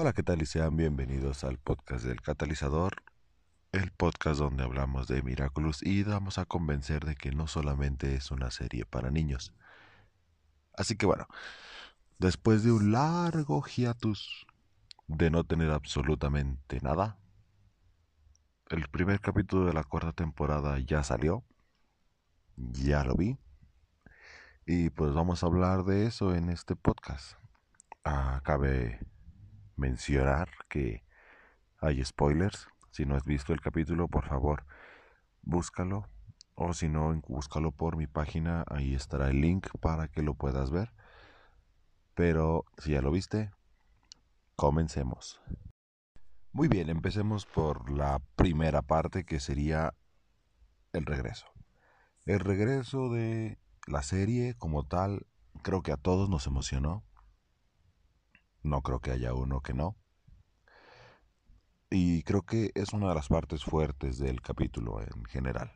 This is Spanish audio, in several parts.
Hola, ¿qué tal? Y sean bienvenidos al podcast del catalizador, el podcast donde hablamos de Miraculous y vamos a convencer de que no solamente es una serie para niños. Así que bueno, después de un largo hiatus de no tener absolutamente nada, el primer capítulo de la cuarta temporada ya salió, ya lo vi, y pues vamos a hablar de eso en este podcast. Acabe mencionar que hay spoilers. Si no has visto el capítulo, por favor, búscalo. O si no, búscalo por mi página. Ahí estará el link para que lo puedas ver. Pero si ya lo viste, comencemos. Muy bien, empecemos por la primera parte que sería el regreso. El regreso de la serie como tal, creo que a todos nos emocionó. No creo que haya uno que no. Y creo que es una de las partes fuertes del capítulo en general.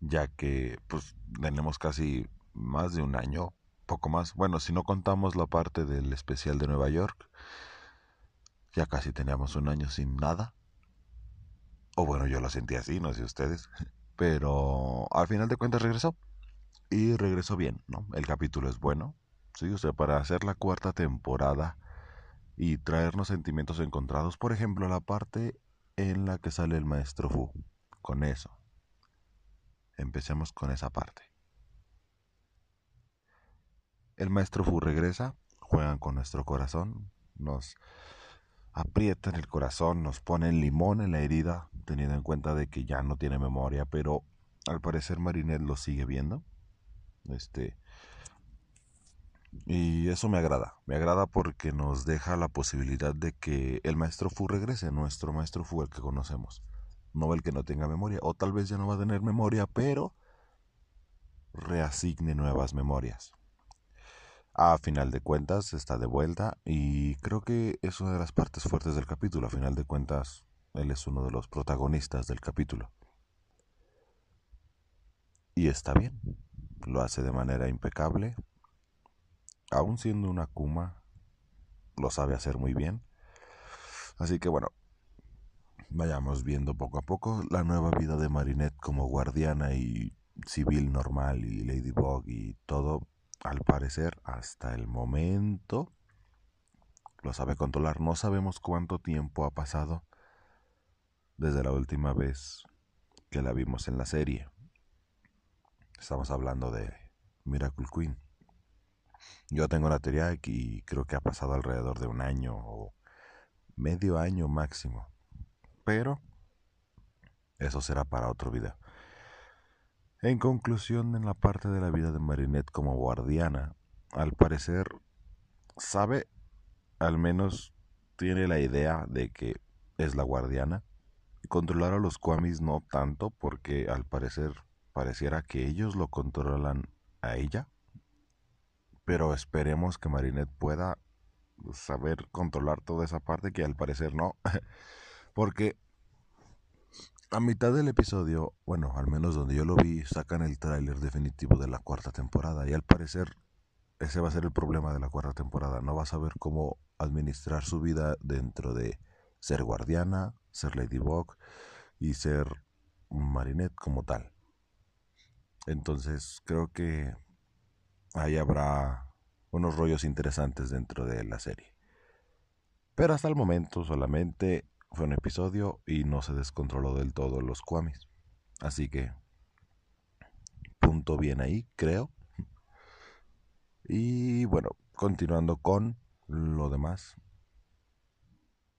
Ya que pues tenemos casi más de un año, poco más. Bueno, si no contamos la parte del especial de Nueva York, ya casi teníamos un año sin nada. O bueno, yo lo sentí así, no sé ustedes. Pero al final de cuentas regresó. Y regresó bien, ¿no? El capítulo es bueno, Sí, o sea, para hacer la cuarta temporada y traernos sentimientos encontrados. Por ejemplo, la parte en la que sale el maestro Fu. Con eso. Empecemos con esa parte. El maestro Fu regresa, juegan con nuestro corazón, nos aprietan el corazón, nos ponen limón en la herida, teniendo en cuenta de que ya no tiene memoria, pero al parecer Marinette lo sigue viendo. Este, y eso me agrada, me agrada porque nos deja la posibilidad de que el maestro Fu regrese, nuestro maestro Fu, el que conocemos, no el que no tenga memoria, o tal vez ya no va a tener memoria, pero reasigne nuevas memorias. A final de cuentas está de vuelta y creo que es una de las partes fuertes del capítulo. A final de cuentas, él es uno de los protagonistas del capítulo. Y está bien, lo hace de manera impecable, aún siendo una Kuma, lo sabe hacer muy bien. Así que bueno, vayamos viendo poco a poco la nueva vida de Marinette como guardiana y civil normal y Ladybug y todo, al parecer, hasta el momento, lo sabe controlar. No sabemos cuánto tiempo ha pasado desde la última vez que la vimos en la serie. Estamos hablando de Miracle Queen. Yo tengo la teoría y creo que ha pasado alrededor de un año o medio año máximo. Pero eso será para otro video. En conclusión, en la parte de la vida de Marinette como guardiana, al parecer sabe, al menos tiene la idea de que es la guardiana. Controlar a los Kwamis no tanto, porque al parecer pareciera que ellos lo controlan a ella pero esperemos que Marinette pueda saber controlar toda esa parte que al parecer no, porque a mitad del episodio, bueno, al menos donde yo lo vi, sacan el tráiler definitivo de la cuarta temporada y al parecer ese va a ser el problema de la cuarta temporada, no va a saber cómo administrar su vida dentro de ser guardiana, ser Ladybug y ser Marinette como tal. Entonces creo que ahí habrá unos rollos interesantes dentro de la serie. Pero hasta el momento solamente fue un episodio y no se descontroló del todo los Kwamis. Así que punto bien ahí, creo. Y bueno, continuando con lo demás.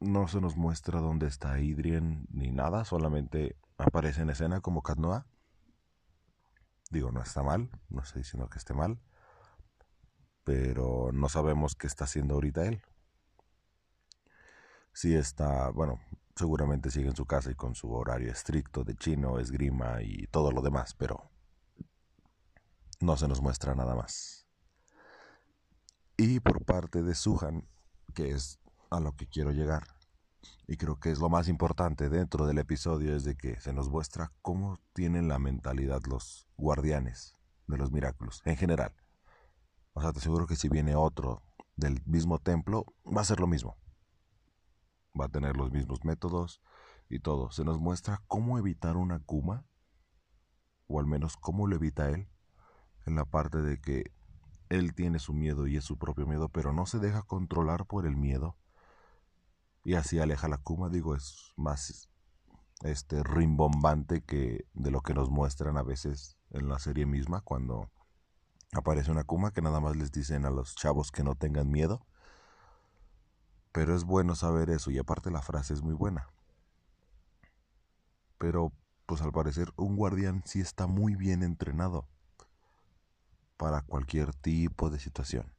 No se nos muestra dónde está Idrien ni nada, solamente aparece en escena como Katnoa. Digo, no está mal, no estoy diciendo que esté mal pero no sabemos qué está haciendo ahorita él. Si está, bueno, seguramente sigue en su casa y con su horario estricto de chino, esgrima y todo lo demás, pero no se nos muestra nada más. Y por parte de Suhan, que es a lo que quiero llegar, y creo que es lo más importante dentro del episodio, es de que se nos muestra cómo tienen la mentalidad los guardianes de los milagros en general. O sea, te aseguro que si viene otro del mismo templo, va a ser lo mismo. Va a tener los mismos métodos y todo. Se nos muestra cómo evitar una Kuma, o al menos cómo lo evita él, en la parte de que él tiene su miedo y es su propio miedo, pero no se deja controlar por el miedo. Y así aleja la Kuma, digo, es más este rimbombante que de lo que nos muestran a veces en la serie misma cuando aparece una Kuma que nada más les dicen a los chavos que no tengan miedo. Pero es bueno saber eso y aparte la frase es muy buena. Pero pues al parecer un guardián sí está muy bien entrenado para cualquier tipo de situación.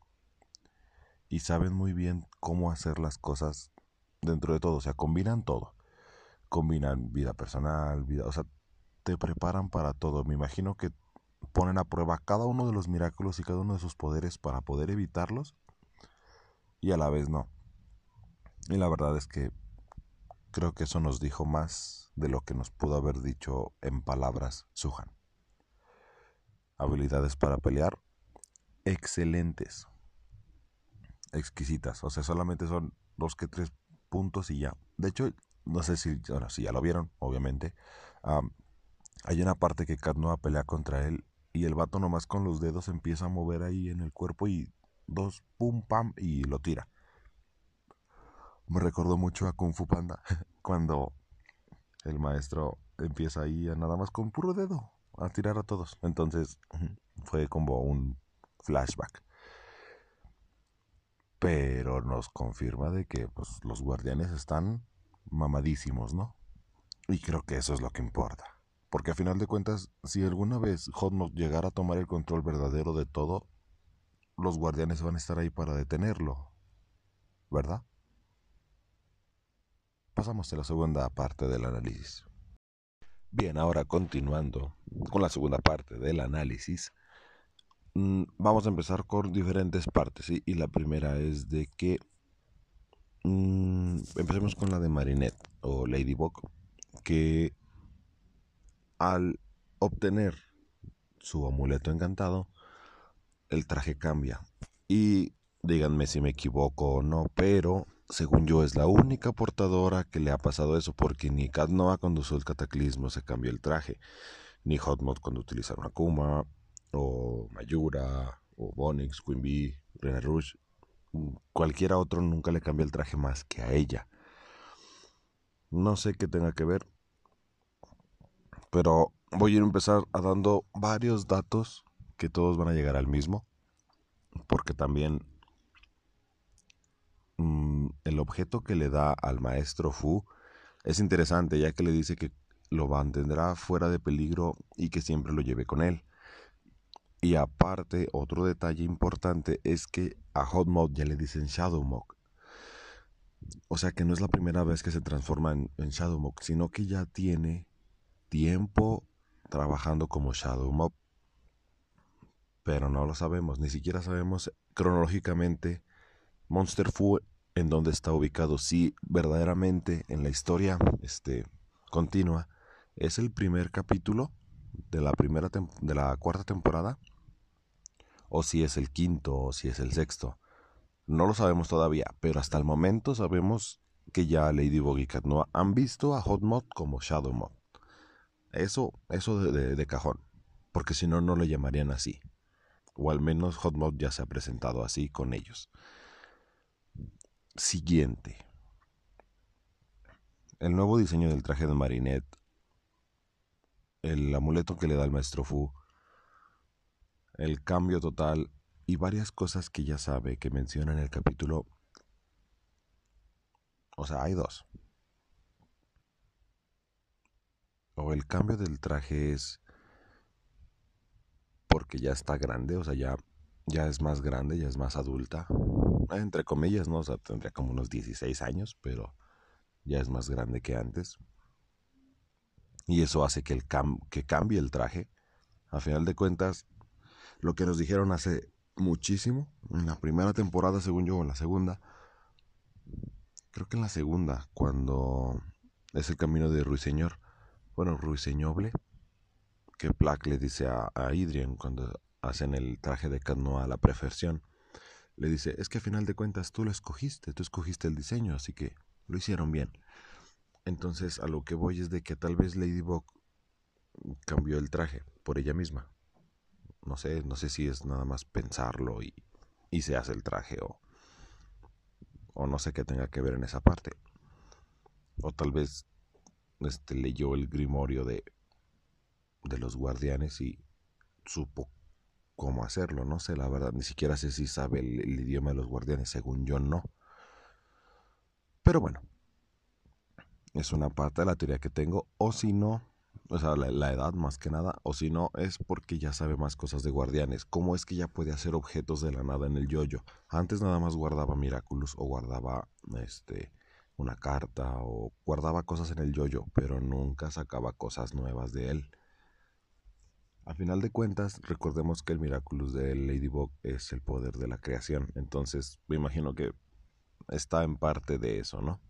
Y saben muy bien cómo hacer las cosas dentro de todo, o sea, combinan todo. Combinan vida personal, vida, o sea, te preparan para todo. Me imagino que ponen a prueba cada uno de los milagros y cada uno de sus poderes para poder evitarlos y a la vez no. Y la verdad es que creo que eso nos dijo más de lo que nos pudo haber dicho en palabras Suhan. Habilidades para pelear excelentes, exquisitas, o sea, solamente son dos que tres puntos y ya. De hecho, no sé si, bueno, si ya lo vieron, obviamente. hay una parte que Kat a pelea contra él y el vato nomás con los dedos empieza a mover ahí en el cuerpo y dos pum pam y lo tira. Me recordó mucho a Kung Fu Panda cuando el maestro empieza ahí a nada más con puro dedo a tirar a todos. Entonces fue como un flashback. Pero nos confirma de que pues, los guardianes están mamadísimos, ¿no? Y creo que eso es lo que importa. Porque a final de cuentas, si alguna vez Hotmog llegara a tomar el control verdadero de todo, los guardianes van a estar ahí para detenerlo. ¿Verdad? Pasamos a la segunda parte del análisis. Bien, ahora continuando con la segunda parte del análisis, mm, vamos a empezar con diferentes partes. Y la primera es de que mm, empecemos con la de Marinette o Ladybug, que al obtener su amuleto encantado, el traje cambia. Y díganme si me equivoco o no, pero según yo es la única portadora que le ha pasado eso, porque ni Kat Noah cuando usó el cataclismo se cambió el traje, ni Hotmod cuando utilizaron Akuma, o Mayura, o Bonix, Queen Bee, Rena Rouge, cualquiera otro nunca le cambió el traje más que a ella. No sé qué tenga que ver, pero voy a empezar a dando varios datos que todos van a llegar al mismo. Porque también mm, el objeto que le da al maestro Fu es interesante, ya que le dice que lo mantendrá fuera de peligro y que siempre lo lleve con él. Y aparte, otro detalle importante es que a Hot Mode ya le dicen Shadow Mode. O sea que no es la primera vez que se transforma en, en Shadow sino que ya tiene tiempo trabajando como Shadow Mob. Pero no lo sabemos, ni siquiera sabemos cronológicamente Monster Fu en dónde está ubicado. Si verdaderamente en la historia este, continua es el primer capítulo de la primera de la cuarta temporada o si es el quinto o si es el sexto. No lo sabemos todavía, pero hasta el momento sabemos que ya Ladybug y Cat han visto a Hot Mod como Shadow Mod. Eso, eso de, cajón. Porque si no, no lo llamarían así. O al menos Hotmod ya se ha presentado así con ellos. Siguiente. El nuevo diseño del traje de Marinette. El amuleto que le da el maestro Fu. El cambio total. Y varias cosas que ya sabe que menciona en el capítulo. O sea, hay dos. O el cambio del traje es porque ya está grande, o sea, ya, ya es más grande, ya es más adulta. Entre comillas, ¿no? O sea, tendría como unos 16 años, pero ya es más grande que antes. Y eso hace que, el que cambie el traje. A final de cuentas, lo que nos dijeron hace muchísimo, en la primera temporada, según yo, o en la segunda, creo que en la segunda, cuando es el camino de Ruiseñor, bueno, Ruiseñoble, que Black le dice a, Idrian cuando hacen el traje de Canoa a la perfección, le dice, es que a final de cuentas tú lo escogiste, tú escogiste el diseño, así que lo hicieron bien. Entonces a lo que voy es de que tal vez Ladybug cambió el traje por ella misma. No sé, no sé si es nada más pensarlo y, y se hace el traje o, o no sé qué tenga que ver en esa parte. O tal vez este, leyó el grimorio de, de los guardianes y supo cómo hacerlo. No sé, la verdad, ni siquiera sé si sabe el, idioma de los guardianes, según yo no. Pero bueno, es una parte de la teoría que tengo, o si no, o sea, la, edad más que nada, o si no, es porque ya sabe más cosas de guardianes. ¿Cómo es que ya puede hacer objetos de la nada en el yoyo? Antes nada más guardaba Miraculous o guardaba este una carta o guardaba cosas en el yoyo, pero nunca sacaba cosas nuevas de él. A final de cuentas, recordemos que el Miraculous de Ladybug es el poder de la creación, entonces me imagino que está en parte de eso, ¿no?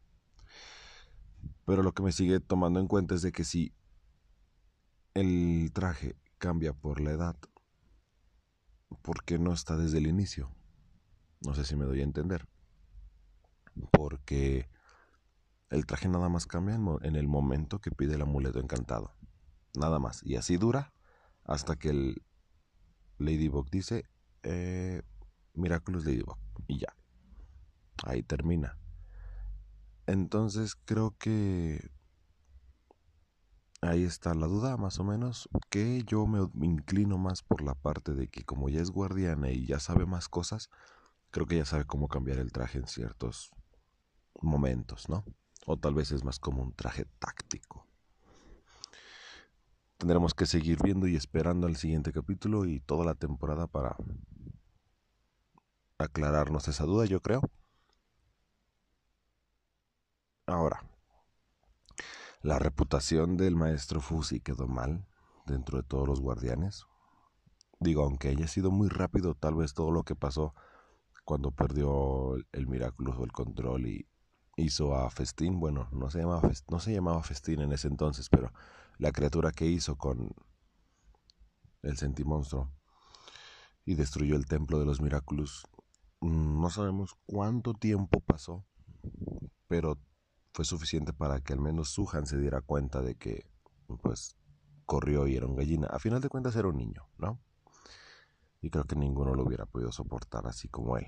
Pero lo que me sigue tomando en cuenta es de que si el traje cambia por la edad, ¿por qué no está desde el inicio? No sé si me doy a entender. Porque el traje nada más cambia en el momento que pide el amuleto encantado. Nada más. Y así dura hasta que el Ladybug dice eh, Miraculous Ladybug. Y ya. Ahí termina. Entonces creo que ahí está la duda, más o menos, que yo me inclino más por la parte de que como ya es guardiana y ya sabe más cosas, creo que ya sabe cómo cambiar el traje en ciertos momentos, ¿no? O tal vez es más como un traje táctico. Tendremos que seguir viendo y esperando al siguiente capítulo y toda la temporada para aclararnos esa duda, yo creo. Ahora, la reputación del maestro Fusi quedó mal dentro de todos los guardianes. Digo, aunque haya sido muy rápido, tal vez todo lo que pasó cuando perdió el Miraculous o el control y hizo a Festín, bueno, no se llamaba no se llamaba Festín en ese entonces, pero la criatura que hizo con el Sentimonstruo y destruyó el templo de los Miraculous. Mm, no sabemos cuánto tiempo pasó, pero fue suficiente para que al menos Suhan se diera cuenta de que, pues, corrió y era un gallina. A final de cuentas era un niño, ¿no? Y creo que ninguno lo hubiera podido soportar así como él.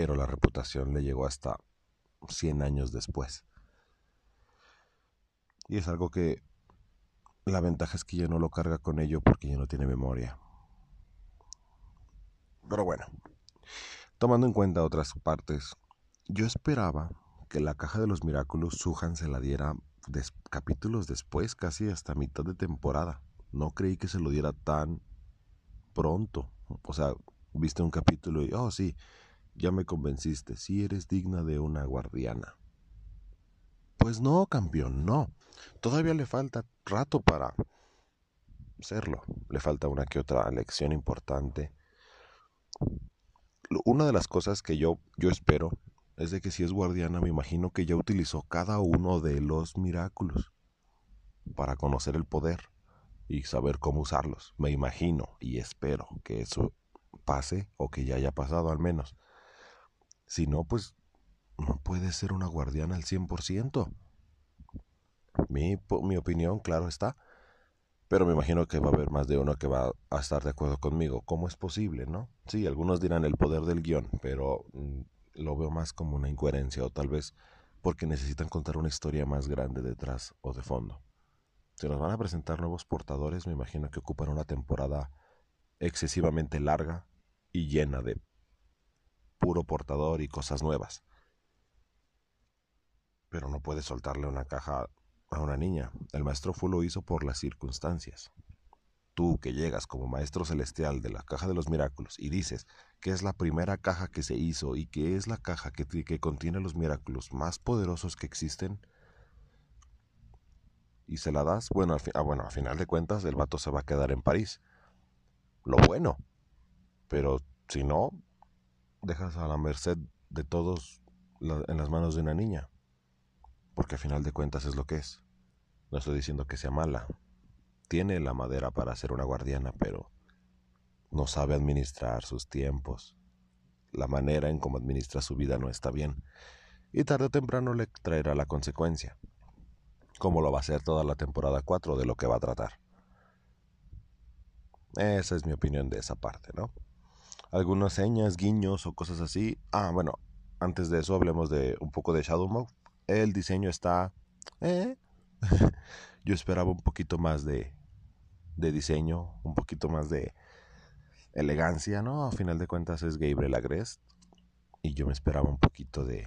Pero la reputación le llegó hasta 100 años después. Y es algo que la ventaja es que ya no lo carga con ello porque ya no tiene memoria. Pero bueno, tomando en cuenta otras partes yo esperaba que la caja de los Miraculous Suhan se la diera capítulos después, casi hasta mitad de temporada. No creí que se lo diera tan pronto. O sea, viste un capítulo y, oh sí, ya me convenciste, sí eres digna de una guardiana. Pues no, campeón, no. Todavía le falta rato para serlo. Le falta una que otra lección importante. Una de las cosas que yo, yo espero es de que si es guardiana me imagino que ya utilizó cada uno de los milagros para conocer el poder y saber cómo usarlos. Me imagino y espero que eso pase o que ya haya pasado al menos. Si no, pues no puede ser una guardiana al 100%. Mi, mi opinión, claro está. Pero me imagino que va a haber más de uno que va a estar de acuerdo conmigo. ¿Cómo es posible, no? Sí, algunos dirán el poder del guion, pero mm, lo veo más como una incoherencia o tal vez porque necesitan contar una historia más grande detrás o de fondo. Si nos van a presentar nuevos portadores, me imagino que ocupan una temporada excesivamente larga y llena de puro portador y cosas nuevas. Pero no puede soltarle una caja a una niña. El maestro Fu lo hizo por las circunstancias tú que llegas como maestro celestial de la caja de los milagros y dices que es la primera caja que se hizo y que es la caja que, que contiene los milagros más poderosos que existen, y se la das, bueno, al ah, bueno, a final de cuentas el vato se va a quedar en París. Lo bueno. Pero si no, dejas a la merced de todos en las manos de una niña. Porque a final de cuentas es lo que es. No estoy diciendo que sea mala, tiene la madera para ser una guardiana, pero no sabe administrar sus tiempos. La manera en cómo administra su vida no está bien. Y tarde o temprano le traerá la consecuencia. Como lo va a hacer toda la temporada 4 de lo que va a tratar. Esa es mi opinión de esa parte, ¿no? Algunas señas, guiños o cosas así. Ah, bueno, antes de eso hablemos de un poco de Shadow El diseño está... Eh. Yo esperaba un poquito más de, de diseño, un poquito más de elegancia, ¿no? A final de cuentas es Gabriel Agrest y yo me esperaba un poquito de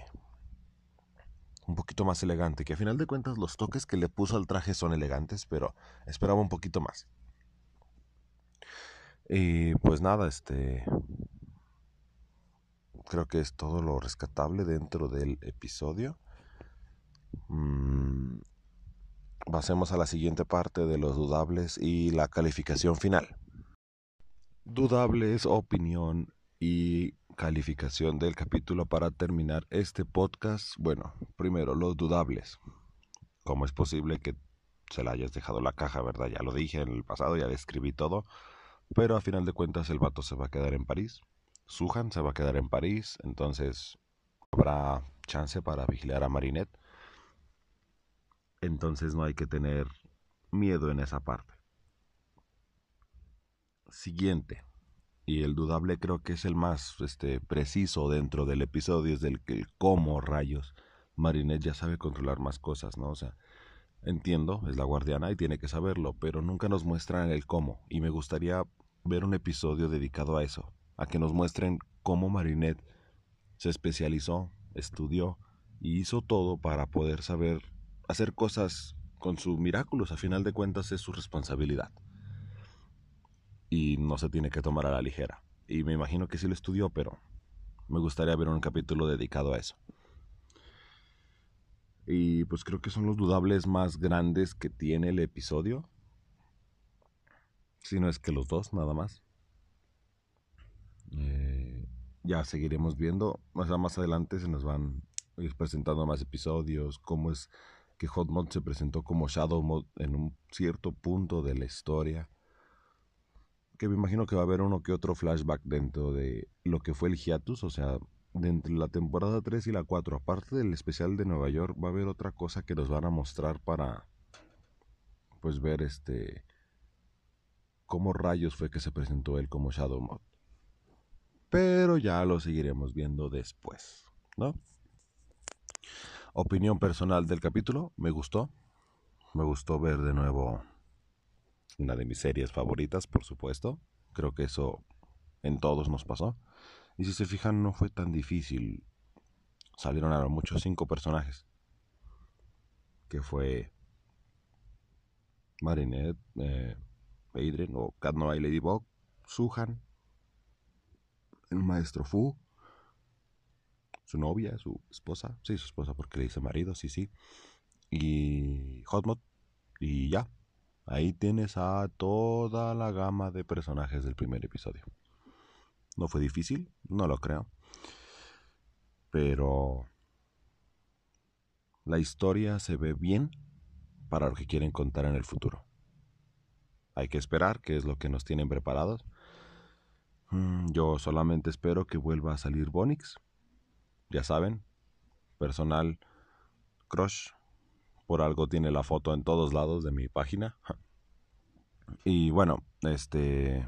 un poquito más elegante, que a final de cuentas los toques que le puso al traje son elegantes, pero esperaba un poquito más. Y pues nada, este creo que es todo lo rescatable dentro del episodio. Mm, pasemos a la siguiente parte de los dudables y la calificación final. Dudables, opinión y calificación del capítulo para terminar este podcast. Bueno, primero, los dudables. ¿Cómo es posible que se la hayas dejado la caja, verdad? Ya lo dije en el pasado, ya describí todo. Pero a final de cuentas el vato se va a quedar en París. Suhan se va a quedar en París. Entonces habrá chance para vigilar a Marinette entonces no hay que tener miedo en esa parte. Siguiente, y el dudable creo que es el más este, preciso dentro del episodio, es del que cómo rayos Marinette ya sabe controlar más cosas, ¿no? O sea, entiendo, es la guardiana y tiene que saberlo, pero nunca nos muestran el cómo, y me gustaría ver un episodio dedicado a eso, a que nos muestren cómo Marinette se especializó, estudió y hizo todo para poder saber hacer cosas con sus miraculos, a final de cuentas es su responsabilidad. Y no se tiene que tomar a la ligera. Y me imagino que sí lo estudió, pero me gustaría ver un capítulo dedicado a eso. Y pues creo que son los dudables más grandes que tiene el episodio. Si no es que los dos, nada más. Eh, ya seguiremos viendo. más adelante se nos van presentando más episodios, cómo es que Hotmod se presentó como Shadow Mode en un cierto punto de la historia. Que me imagino que va a haber uno que otro flashback dentro de lo que fue el hiatus, o sea, dentro de la temporada 3 y la 4, aparte del especial de Nueva York, va a haber otra cosa que nos van a mostrar para pues ver este cómo rayos fue que se presentó él como Shadow Mode. Pero ya lo seguiremos viendo después, ¿no? Opinión personal del capítulo, me gustó. Me gustó ver de nuevo una de mis series favoritas, por supuesto. Creo que eso en todos nos pasó. Y si se fijan, no fue tan difícil. Salieron a muchos cinco personajes. Que fue Marinette, eh, Adrian o Cat y Ladybug, Suhan, el maestro Fu, su novia, su esposa, sí, su esposa porque le dice marido, sí, sí, y Hotmod, y ya, ahí tienes a toda la gama de personajes del primer episodio. No fue difícil, no lo creo, pero la historia se ve bien para lo que quieren contar en el futuro. Hay que esperar qué es lo que nos tienen preparados. Mm, yo solamente espero que vuelva a salir Bonix ya saben, personal crush. Por algo tiene la foto en todos lados de mi página. Y bueno, este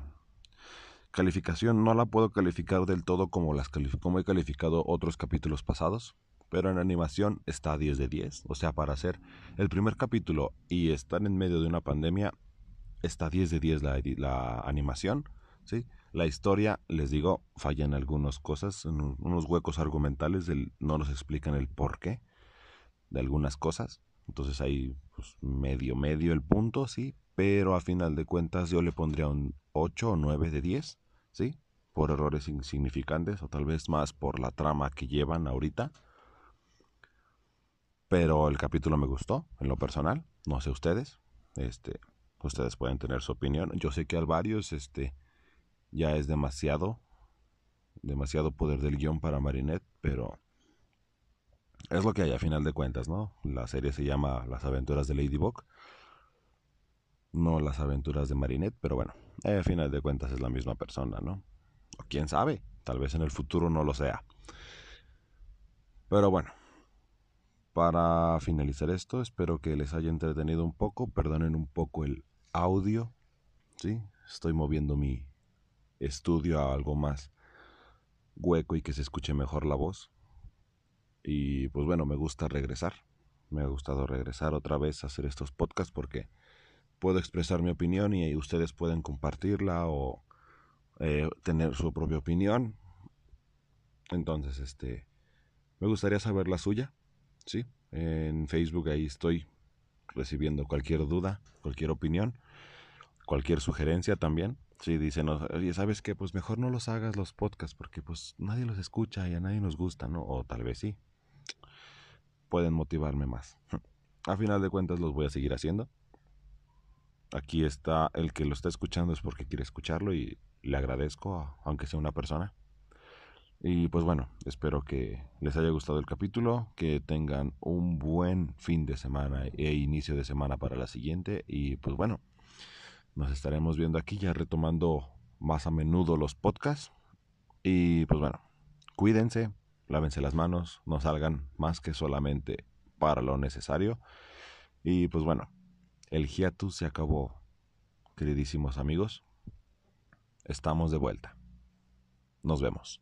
calificación no la puedo calificar del todo como las como he calificado otros capítulos pasados, pero en animación está 10 de 10, o sea, para hacer el primer capítulo y estar en medio de una pandemia está 10 de 10 la, animación, ¿sí? La historia, les digo, falla en algunas cosas, en unos huecos argumentales, no nos explican el porqué de algunas cosas. Entonces ahí pues, medio, medio el punto, sí, pero a final de cuentas yo le pondría un 8 o 9 de 10, ¿sí? Por errores insignificantes o tal vez más por la trama que llevan ahorita. Pero el capítulo me gustó, en lo personal, no sé ustedes, este, ustedes pueden tener su opinión. Yo sé que a varios, este, ya es demasiado, demasiado poder del guion para Marinette, pero es lo que hay a final de cuentas, ¿no? La serie se llama Las aventuras de Ladybug, no las aventuras de Marinette, pero bueno, eh, a final de cuentas es la misma persona, ¿no? O quién sabe, tal vez en el futuro no lo sea. Pero bueno, para finalizar esto, espero que les haya entretenido un poco, perdonen un poco el audio, ¿sí? Estoy moviendo mi estudio a algo más hueco y que se escuche mejor la voz. Y pues bueno, me gusta regresar. Me ha gustado regresar otra vez a hacer estos podcasts porque puedo expresar mi opinión y ustedes pueden compartirla o eh, tener su propia opinión. Entonces, este, me gustaría saber la suya, ¿sí? En Facebook ahí estoy recibiendo cualquier duda, cualquier opinión, cualquier sugerencia también. Si dicen, oye, ¿sabes qué? Pues mejor no los hagas los podcasts porque pues nadie los escucha y a nadie nos gusta, ¿no? O tal vez sí. Pueden motivarme más. A final de cuentas los voy a seguir haciendo. Aquí está el que lo está escuchando es porque quiere escucharlo y le agradezco, aunque sea una persona. Y pues bueno, espero que les haya gustado el capítulo, que tengan un buen fin de semana e inicio de semana para la siguiente. Y pues bueno, nos estaremos viendo aquí ya retomando más a menudo los podcasts. Y pues bueno, cuídense, lávense las manos, no salgan más que solamente para lo necesario. Y pues bueno, el hiatus se acabó, queridísimos amigos. Estamos de vuelta. Nos vemos.